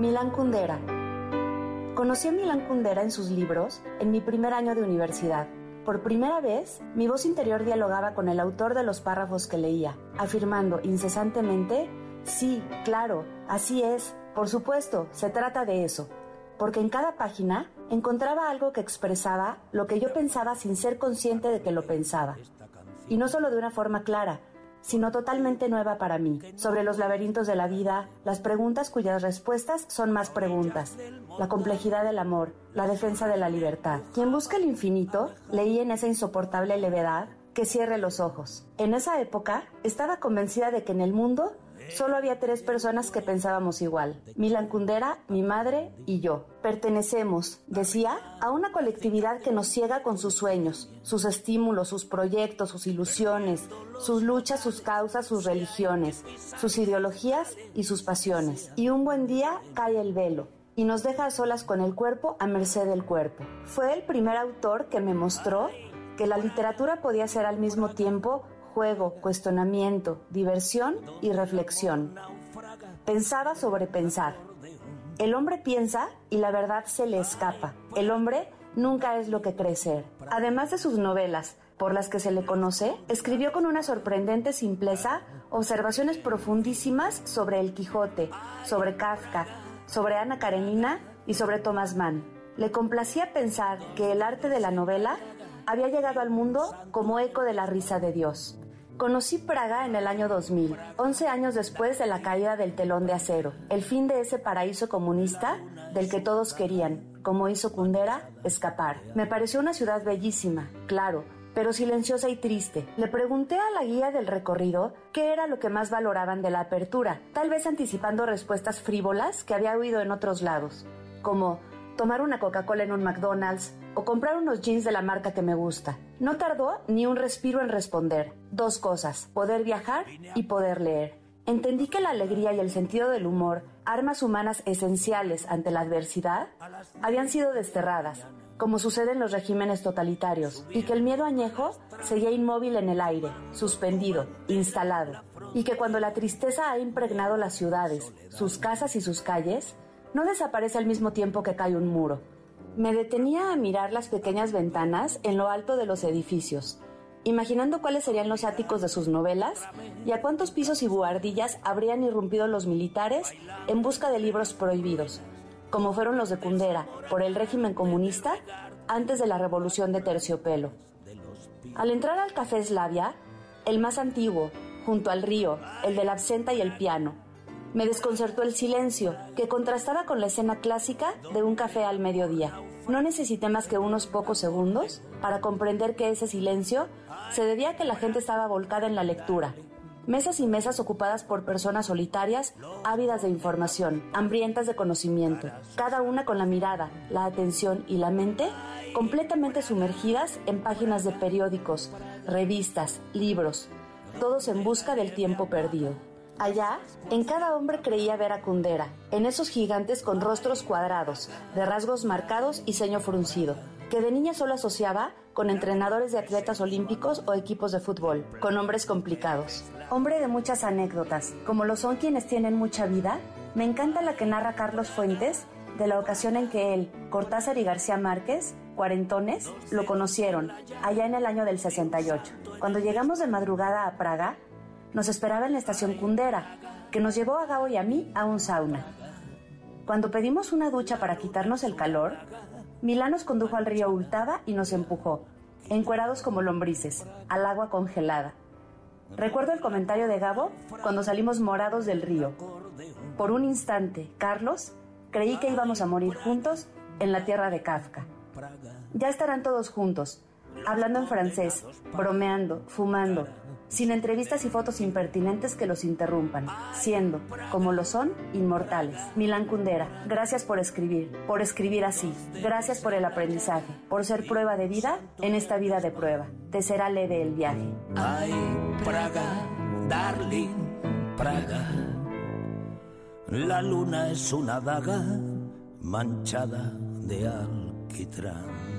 Milán Kundera. Conocí a Milán Kundera en sus libros en mi primer año de universidad. Por primera vez, mi voz interior dialogaba con el autor de los párrafos que leía, afirmando incesantemente, sí, claro, así es, por supuesto, se trata de eso, porque en cada página encontraba algo que expresaba lo que yo pensaba sin ser consciente de que lo pensaba. Y no solo de una forma clara, sino totalmente nueva para mí, sobre los laberintos de la vida, las preguntas cuyas respuestas son más preguntas, la complejidad del amor, la defensa de la libertad. Quien busca el infinito, leí en esa insoportable levedad que cierre los ojos. En esa época, estaba convencida de que en el mundo Solo había tres personas que pensábamos igual. Milan Kundera, mi madre y yo. Pertenecemos, decía, a una colectividad que nos ciega con sus sueños, sus estímulos, sus proyectos, sus ilusiones, sus luchas, sus causas, sus religiones, sus ideologías y sus pasiones. Y un buen día cae el velo y nos deja a solas con el cuerpo a merced del cuerpo. Fue el primer autor que me mostró que la literatura podía ser al mismo tiempo juego, cuestionamiento, diversión y reflexión. Pensaba sobre pensar. El hombre piensa y la verdad se le escapa. El hombre nunca es lo que cree. Además de sus novelas, por las que se le conoce, escribió con una sorprendente simpleza observaciones profundísimas sobre el Quijote, sobre Kafka, sobre Ana Karenina y sobre Thomas Mann. Le complacía pensar que el arte de la novela había llegado al mundo como eco de la risa de Dios. Conocí Praga en el año 2000, 11 años después de la caída del telón de acero, el fin de ese paraíso comunista del que todos querían, como hizo Kundera, escapar. Me pareció una ciudad bellísima, claro, pero silenciosa y triste. Le pregunté a la guía del recorrido qué era lo que más valoraban de la apertura, tal vez anticipando respuestas frívolas que había oído en otros lados, como tomar una Coca-Cola en un McDonald's o comprar unos jeans de la marca que me gusta. No tardó ni un respiro en responder. Dos cosas, poder viajar y poder leer. Entendí que la alegría y el sentido del humor, armas humanas esenciales ante la adversidad, habían sido desterradas, como sucede en los regímenes totalitarios, y que el miedo añejo seguía inmóvil en el aire, suspendido, instalado, y que cuando la tristeza ha impregnado las ciudades, sus casas y sus calles, no desaparece al mismo tiempo que cae un muro. Me detenía a mirar las pequeñas ventanas en lo alto de los edificios, imaginando cuáles serían los áticos de sus novelas y a cuántos pisos y buhardillas habrían irrumpido los militares en busca de libros prohibidos, como fueron los de Kundera por el régimen comunista antes de la revolución de terciopelo. Al entrar al café Slavia, el más antiguo, junto al río, el de la absenta y el piano, me desconcertó el silencio, que contrastaba con la escena clásica de un café al mediodía. No necesité más que unos pocos segundos para comprender que ese silencio se debía a que la gente estaba volcada en la lectura. Mesas y mesas ocupadas por personas solitarias, ávidas de información, hambrientas de conocimiento, cada una con la mirada, la atención y la mente completamente sumergidas en páginas de periódicos, revistas, libros, todos en busca del tiempo perdido. Allá, en cada hombre creía ver a Kundera, en esos gigantes con rostros cuadrados, de rasgos marcados y ceño fruncido, que de niña solo asociaba con entrenadores de atletas olímpicos o equipos de fútbol, con hombres complicados. Hombre de muchas anécdotas, como lo son quienes tienen mucha vida, me encanta la que narra Carlos Fuentes de la ocasión en que él, Cortázar y García Márquez, cuarentones, lo conocieron, allá en el año del 68. Cuando llegamos de madrugada a Praga, nos esperaba en la estación Kundera, que nos llevó a Gao y a mí a un sauna. Cuando pedimos una ducha para quitarnos el calor, Milán nos condujo al río Ultava y nos empujó, encuerados como lombrices, al agua congelada. Recuerdo el comentario de Gabo cuando salimos morados del río. Por un instante, Carlos, creí que íbamos a morir juntos en la tierra de Kafka. Ya estarán todos juntos, hablando en francés, bromeando, fumando, sin entrevistas y fotos impertinentes que los interrumpan, siendo, como lo son, inmortales. Milán Kundera, gracias por escribir, por escribir así. Gracias por el aprendizaje, por ser prueba de vida en esta vida de prueba. Te será leve el viaje. Ay, Praga, darling, Praga. La luna es una daga manchada de alquitrán.